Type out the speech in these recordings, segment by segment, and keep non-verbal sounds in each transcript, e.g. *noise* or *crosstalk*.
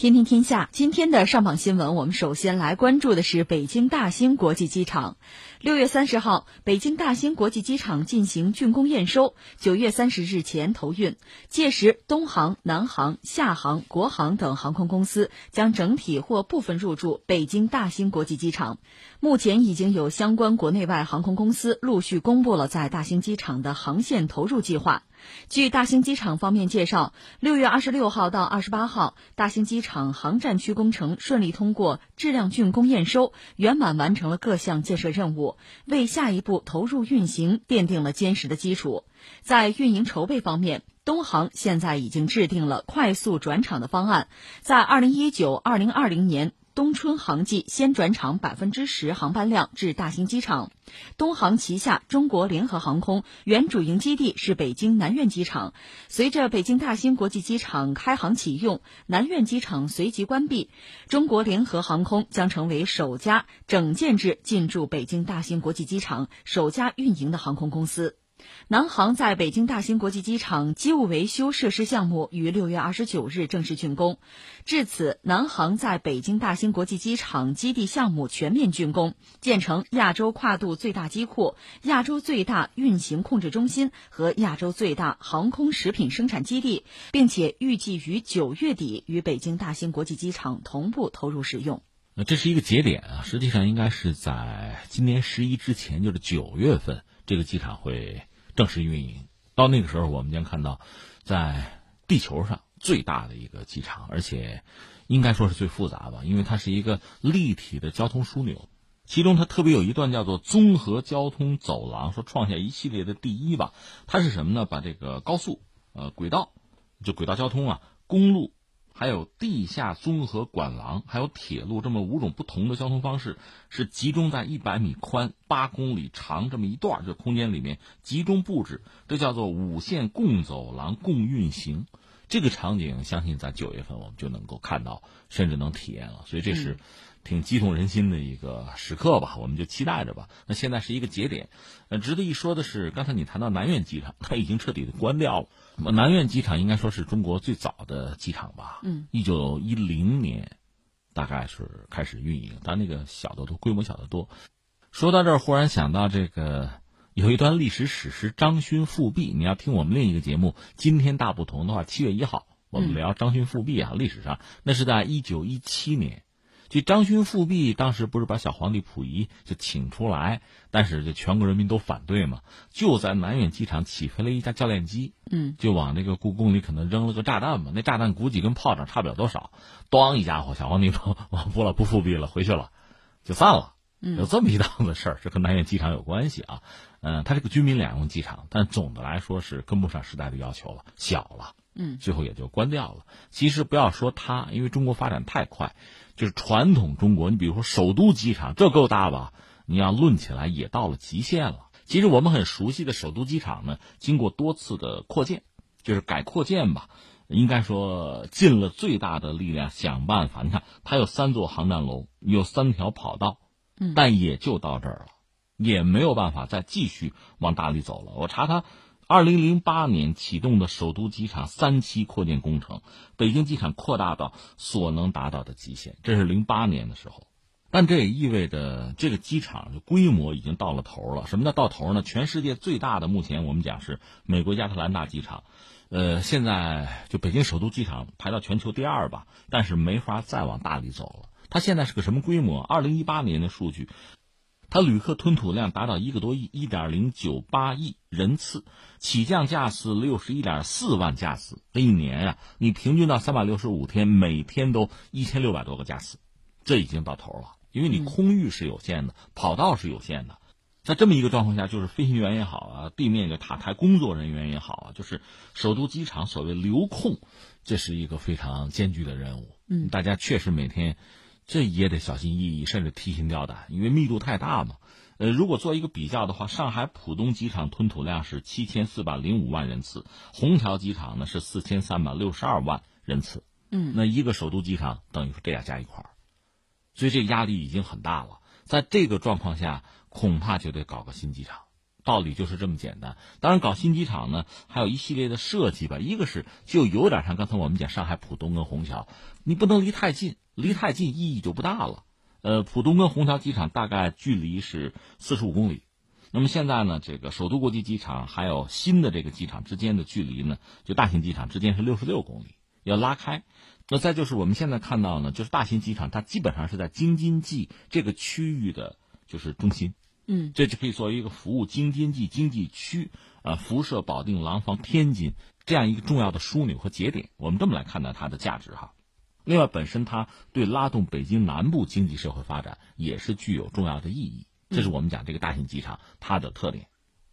天天天下，今天的上榜新闻，我们首先来关注的是北京大兴国际机场。六月三十号，北京大兴国际机场进行竣工验收，九月三十日前投运。届时，东航、南航、厦航、国航等航空公司将整体或部分入驻北京大兴国际机场。目前已经有相关国内外航空公司陆续公布了在大兴机场的航线投入计划。据大兴机场方面介绍，六月二十六号到二十八号，大兴机场航站区工程顺利通过质量竣工验收，圆满完成了各项建设任务，为下一步投入运行奠定了坚实的基础。在运营筹备方面，东航现在已经制定了快速转场的方案，在二零一九二零二零年。冬春航季先转场百分之十航班量至大兴机场。东航旗下中国联合航空原主营基地是北京南苑机场。随着北京大兴国际机场开航启用，南苑机场随即关闭，中国联合航空将成为首家整建制进驻北京大兴国际机场、首家运营的航空公司。南航在北京大兴国际机场机务维修设施项目于六月二十九日正式竣工，至此，南航在北京大兴国际机场基地项目全面竣工，建成亚洲跨度最大机库、亚洲最大运行控制中心和亚洲最大航空食品生产基地，并且预计于九月底与北京大兴国际机场同步投入使用。那这是一个节点啊，实际上应该是在今年十一之前，就是九月份，这个机场会。正式运营到那个时候，我们将看到，在地球上最大的一个机场，而且应该说是最复杂吧，因为它是一个立体的交通枢纽。其中它特别有一段叫做综合交通走廊，说创下一系列的第一吧。它是什么呢？把这个高速、呃轨道，就轨道交通啊，公路。还有地下综合管廊，还有铁路，这么五种不同的交通方式，是集中在一百米宽、八公里长这么一段儿这空间里面集中布置，这叫做五线共走廊共运行。这个场景，相信在九月份我们就能够看到，甚至能体验了。所以这是。挺激动人心的一个时刻吧，我们就期待着吧。那现在是一个节点，呃，值得一说的是，刚才你谈到南苑机场，它已经彻底的关掉了。南苑机场应该说是中国最早的机场吧？嗯，一九一零年，大概是开始运营，但那个小的多，规模小得多。说到这儿，忽然想到这个有一段历史史实——张勋复辟。你要听我们另一个节目《今天大不同》的话，七月一号我们聊张勋复辟啊，历史上那是在一九一七年。就张勋复辟，当时不是把小皇帝溥仪就请出来，但是这全国人民都反对嘛，就在南苑机场起飞了一架教练机，嗯，就往那个故宫里可能扔了个炸弹嘛，那炸弹估计跟炮仗差不了多少，咣一家伙，小皇帝 *laughs* 说不了不复辟了，回去了，就散了，有这么一档子事儿，这跟南苑机场有关系啊，嗯，它是个军民两用机场，但总的来说是跟不上时代的要求了，小了，嗯，最后也就关掉了。其实不要说它，因为中国发展太快。就是传统中国，你比如说首都机场，这够大吧？你要论起来也到了极限了。其实我们很熟悉的首都机场呢，经过多次的扩建，就是改扩建吧，应该说尽了最大的力量想办法。你看，它有三座航站楼，有三条跑道，但也就到这儿了，也没有办法再继续往大里走了。我查他。二零零八年启动的首都机场三期扩建工程，北京机场扩大到所能达到的极限，这是零八年的时候。但这也意味着这个机场的规模已经到了头了。什么叫到头呢？全世界最大的目前我们讲是美国亚特兰大机场，呃，现在就北京首都机场排到全球第二吧，但是没法再往大里走了。它现在是个什么规模？二零一八年的数据。它旅客吞吐量达到一个多亿，一点零九八亿人次，起降架次六十一点四万架次，这一年呀，你平均到三百六十五天，每天都一千六百多个架次，这已经到头了。因为你空域是有限的，跑道是有限的，在这么一个状况下，就是飞行员也好啊，地面的塔台工作人员也好啊，就是首都机场所谓流控，这是一个非常艰巨的任务。嗯，大家确实每天。这也得小心翼翼，甚至提心吊胆，因为密度太大嘛。呃，如果做一个比较的话，上海浦东机场吞吐量是七千四百零五万人次，虹桥机场呢是四千三百六十二万人次。嗯，那一个首都机场等于说这俩加一块儿，所以这压力已经很大了。在这个状况下，恐怕就得搞个新机场。道理就是这么简单。当然，搞新机场呢，还有一系列的设计吧。一个是就有点像刚才我们讲上海浦东跟虹桥，你不能离太近，离太近意义就不大了。呃，浦东跟虹桥机场大概距离是四十五公里。那么现在呢，这个首都国际机场还有新的这个机场之间的距离呢，就大型机场之间是六十六公里，要拉开。那再就是我们现在看到呢，就是大型机场它基本上是在京津冀这个区域的，就是中心。嗯，这就可以作为一个服务京津冀经济区，呃，辐射、保定、廊坊、天津这样一个重要的枢纽和节点。我们这么来看待它的价值哈。另外，本身它对拉动北京南部经济社会发展也是具有重要的意义。这是我们讲这个大型机场它的特点。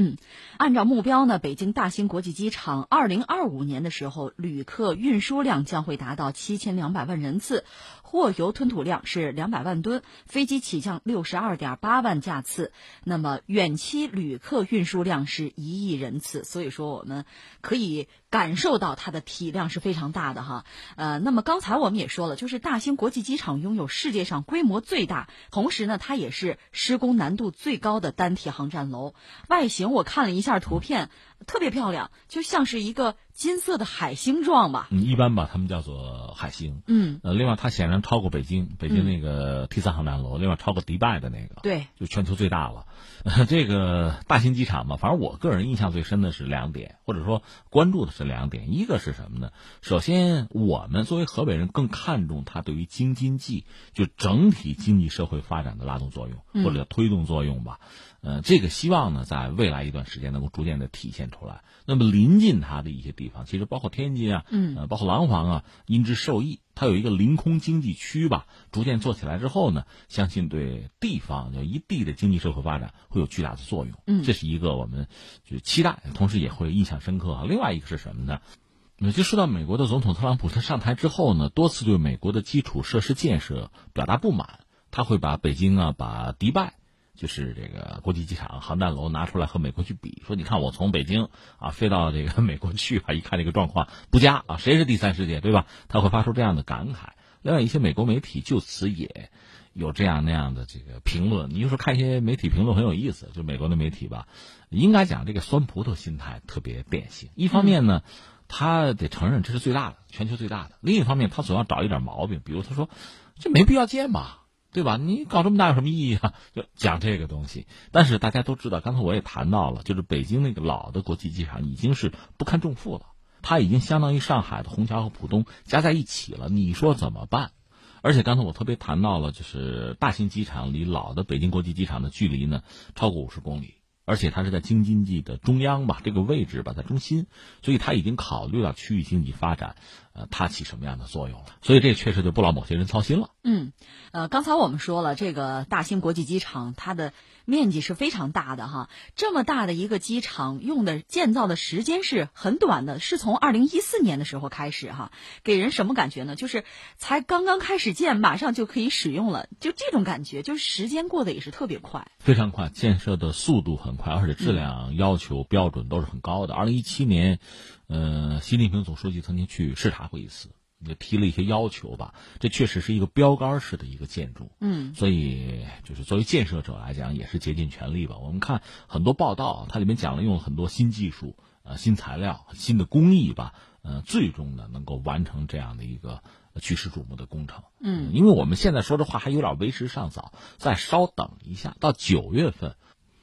嗯，按照目标呢，北京大兴国际机场二零二五年的时候，旅客运输量将会达到七千两百万人次，货油吞吐量是两百万吨，飞机起降六十二点八万架次，那么远期旅客运输量是一亿人次。所以说，我们可以感受到它的体量是非常大的哈。呃，那么刚才我们也说了，就是大兴国际机场拥有世界上规模最大，同时呢，它也是施工难度最高的单体航站楼，外形。我看了一下图片，特别漂亮，就像是一个。金色的海星状吧，嗯，一般把它们叫做海星，嗯，呃，另外它显然超过北京，北京那个 T 三航站楼，另外超过迪拜的那个，对，就全球最大了。*laughs* 这个大型机场嘛，反正我个人印象最深的是两点，或者说关注的是两点，一个是什么呢？首先，我们作为河北人更看重它对于京津冀就整体经济社会发展的拉动作用，或者推动作用吧。呃，这个希望呢，在未来一段时间能够逐渐的体现出来。那么临近它的一些地方，其实包括天津啊，嗯，呃，包括廊坊啊，因之受益。它有一个临空经济区吧，逐渐做起来之后呢，相信对地方就一地的经济社会发展会有巨大的作用。嗯，这是一个我们就期待，同时也会印象深刻。另外一个是什么呢？那就说到美国的总统特朗普，他上台之后呢，多次对美国的基础设施建设表达不满，他会把北京啊，把迪拜。就是这个国际机场航站楼拿出来和美国去比，说你看我从北京啊飞到这个 *laughs* 美国去啊，一看这个状况不佳啊，谁是第三世界对吧？他会发出这样的感慨。另外一些美国媒体就此也有这样那样的这个评论。你就说看一些媒体评论很有意思，就美国的媒体吧，应该讲这个酸葡萄心态特别典型。一方面呢，他得承认这是最大的，全球最大的；另一方面，他总要找一点毛病，比如他说这没必要建吧。对吧？你搞这么大有什么意义啊？*laughs* 就讲这个东西。但是大家都知道，刚才我也谈到了，就是北京那个老的国际机场已经是不堪重负了，它已经相当于上海的虹桥和浦东加在一起了。你说怎么办？而且刚才我特别谈到了，就是大型机场离老的北京国际机场的距离呢，超过五十公里。而且它是在京津冀的中央吧，这个位置吧，在中心，所以它已经考虑到区域经济发展，呃，它起什么样的作用了。所以这确实就不劳某些人操心了。嗯，呃，刚才我们说了，这个大兴国际机场它的面积是非常大的哈，这么大的一个机场用的建造的时间是很短的，是从二零一四年的时候开始哈，给人什么感觉呢？就是才刚刚开始建，马上就可以使用了，就这种感觉，就是时间过得也是特别快，非常快，建设的速度很快。而且质量要求标准都是很高的。二零一七年，呃，习近平总书记曾经去视察过一次，也提了一些要求吧。这确实是一个标杆式的一个建筑，嗯，所以就是作为建设者来讲，也是竭尽全力吧。我们看很多报道，它里面讲了用了很多新技术、呃新材料、新的工艺吧，呃，最终呢能够完成这样的一个举世瞩目的工程。嗯，因为我们现在说这话还有点为时尚早，再稍等一下，到九月份。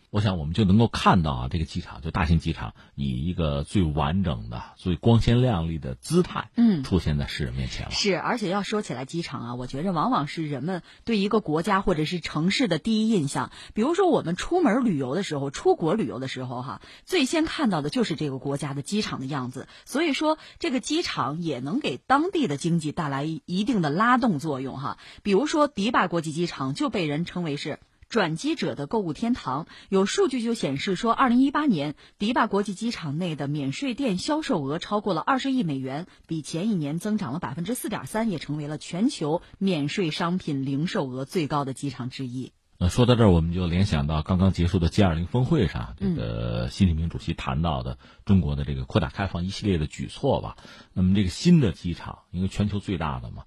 我想，我们就能够看到啊，这个机场就大型机场以一个最完整的、最光鲜亮丽的姿态，嗯，出现在世人面前了。是，而且要说起来，机场啊，我觉着往往是人们对一个国家或者是城市的第一印象。比如说，我们出门旅游的时候，出国旅游的时候，哈，最先看到的就是这个国家的机场的样子。所以说，这个机场也能给当地的经济带来一定的拉动作用，哈。比如说，迪拜国际机场就被人称为是。转机者的购物天堂，有数据就显示说，二零一八年迪拜国际机场内的免税店销售额超过了二十亿美元，比前一年增长了百分之四点三，也成为了全球免税商品零售额最高的机场之一。那，说到这儿，我们就联想到刚刚结束的 G 二零峰会上，这个习近平主席谈到的中国的这个扩大开放一系列的举措吧。那么这个新的机场，因为全球最大的嘛。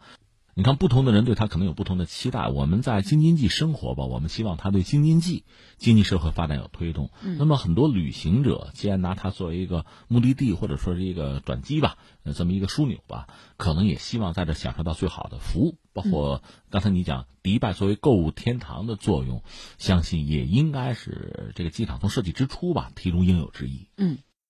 你看，不同的人对他可能有不同的期待。我们在京津冀生活吧，我们希望他对京津冀经济社会发展有推动。那么很多旅行者，既然拿它作为一个目的地或者说是一个转机吧，这么一个枢纽吧，可能也希望在这享受到最好的服务。包括刚才你讲迪拜作为购物天堂的作用，相信也应该是这个机场从设计之初吧，题中应有之义。嗯。